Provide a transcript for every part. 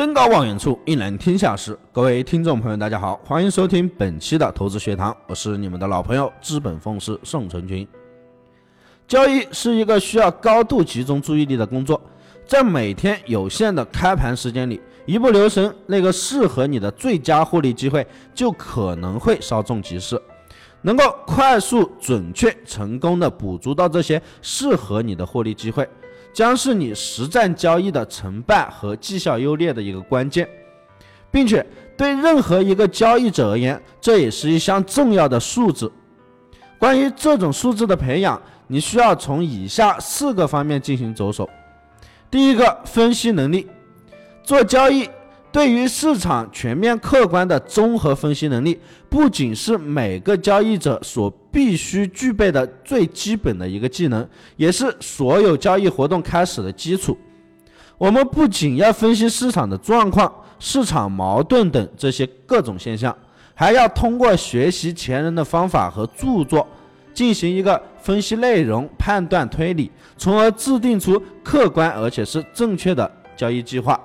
登高望远处，一览天下事。各位听众朋友，大家好，欢迎收听本期的投资学堂，我是你们的老朋友资本风师宋成军。交易是一个需要高度集中注意力的工作，在每天有限的开盘时间里，一不留神，那个适合你的最佳获利机会就可能会稍纵即逝。能够快速、准确、成功的捕捉到这些适合你的获利机会。将是你实战交易的成败和绩效优劣的一个关键，并且对任何一个交易者而言，这也是一项重要的素质。关于这种素质的培养，你需要从以下四个方面进行着手。第一个，分析能力，做交易。对于市场全面客观的综合分析能力，不仅是每个交易者所必须具备的最基本的一个技能，也是所有交易活动开始的基础。我们不仅要分析市场的状况、市场矛盾等这些各种现象，还要通过学习前人的方法和著作，进行一个分析内容、判断推理，从而制定出客观而且是正确的交易计划，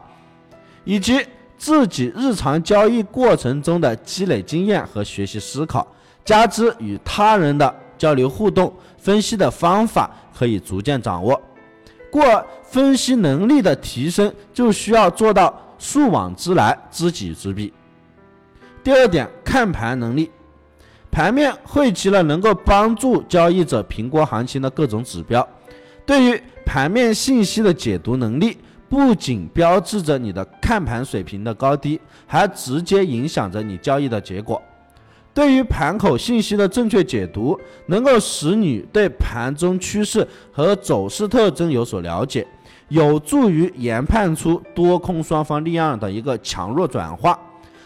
以及。自己日常交易过程中的积累经验和学习思考，加之与他人的交流互动，分析的方法可以逐渐掌握。过分析能力的提升，就需要做到数往之来，知己知彼。第二点，看盘能力，盘面汇集了能够帮助交易者评估行情的各种指标，对于盘面信息的解读能力。不仅标志着你的看盘水平的高低，还直接影响着你交易的结果。对于盘口信息的正确解读，能够使你对盘中趋势和走势特征有所了解，有助于研判出多空双方力量的一个强弱转化，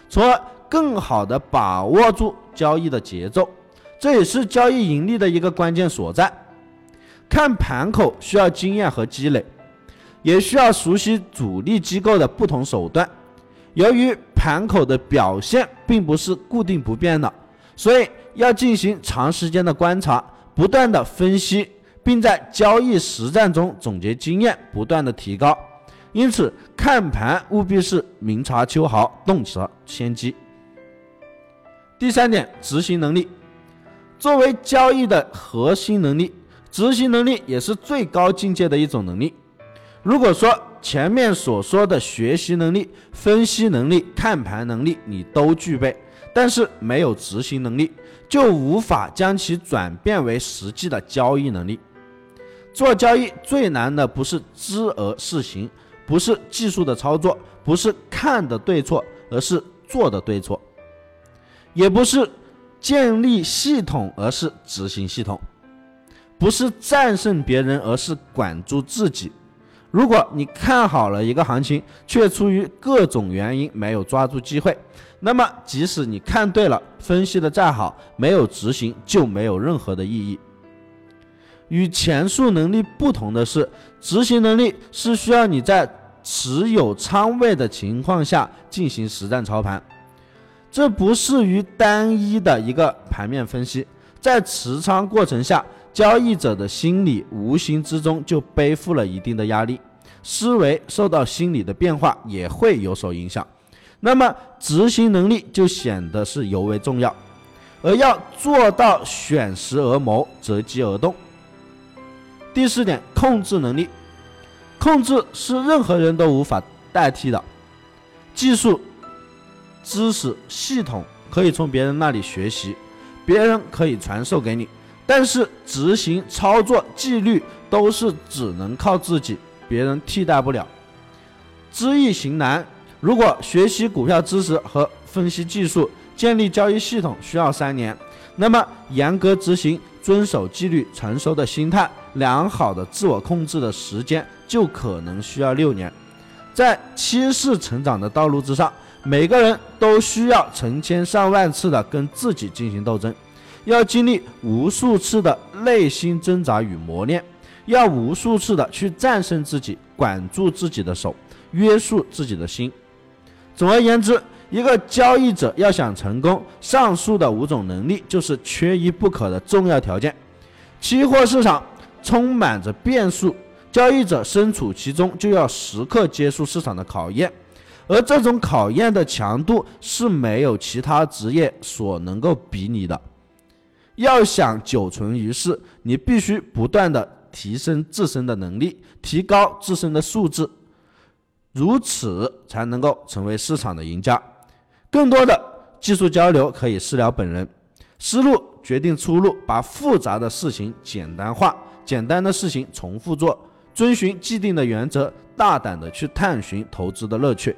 从而更好的把握住交易的节奏。这也是交易盈利的一个关键所在。看盘口需要经验和积累。也需要熟悉主力机构的不同手段。由于盘口的表现并不是固定不变的，所以要进行长时间的观察，不断的分析，并在交易实战中总结经验，不断的提高。因此，看盘务必是明察秋毫，洞察先机。第三点，执行能力，作为交易的核心能力，执行能力也是最高境界的一种能力。如果说前面所说的学习能力、分析能力、看盘能力你都具备，但是没有执行能力，就无法将其转变为实际的交易能力。做交易最难的不是知而事行，不是技术的操作，不是看的对错，而是做的对错；也不是建立系统，而是执行系统；不是战胜别人，而是管住自己。如果你看好了一个行情，却出于各种原因没有抓住机会，那么即使你看对了，分析的再好，没有执行就没有任何的意义。与前述能力不同的是，执行能力是需要你在持有仓位的情况下进行实战操盘，这不适于单一的一个盘面分析，在持仓过程下。交易者的心理无形之中就背负了一定的压力，思维受到心理的变化也会有所影响，那么执行能力就显得是尤为重要，而要做到选时而谋，择机而动。第四点，控制能力，控制是任何人都无法代替的，技术、知识、系统可以从别人那里学习，别人可以传授给你。但是执行操作纪律都是只能靠自己，别人替代不了。知易行难，如果学习股票知识和分析技术，建立交易系统需要三年，那么严格执行、遵守纪律、成熟的心态、良好的自我控制的时间就可能需要六年。在趋势成长的道路之上，每个人都需要成千上万次的跟自己进行斗争。要经历无数次的内心挣扎与磨练，要无数次的去战胜自己，管住自己的手，约束自己的心。总而言之，一个交易者要想成功，上述的五种能力就是缺一不可的重要条件。期货市场充满着变数，交易者身处其中就要时刻接受市场的考验。而这种考验的强度是没有其他职业所能够比拟的。要想久存于世，你必须不断的提升自身的能力，提高自身的素质，如此才能够成为市场的赢家。更多的技术交流可以私聊本人。思路决定出路，把复杂的事情简单化，简单的事情重复做，遵循既定的原则，大胆的去探寻投资的乐趣。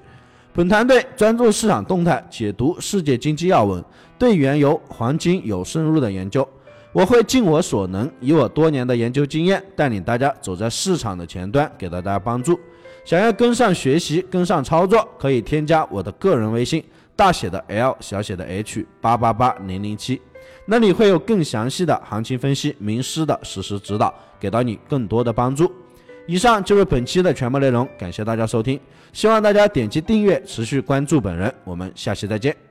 本团队专注市场动态，解读世界经济要闻，对原油、黄金有深入的研究。我会尽我所能，以我多年的研究经验，带领大家走在市场的前端，给到大家帮助。想要跟上学习，跟上操作，可以添加我的个人微信，大写的 L，小写的 H，八八八零零七，那里会有更详细的行情分析、名师的实时指导，给到你更多的帮助。以上就是本期的全部内容，感谢大家收听，希望大家点击订阅，持续关注本人，我们下期再见。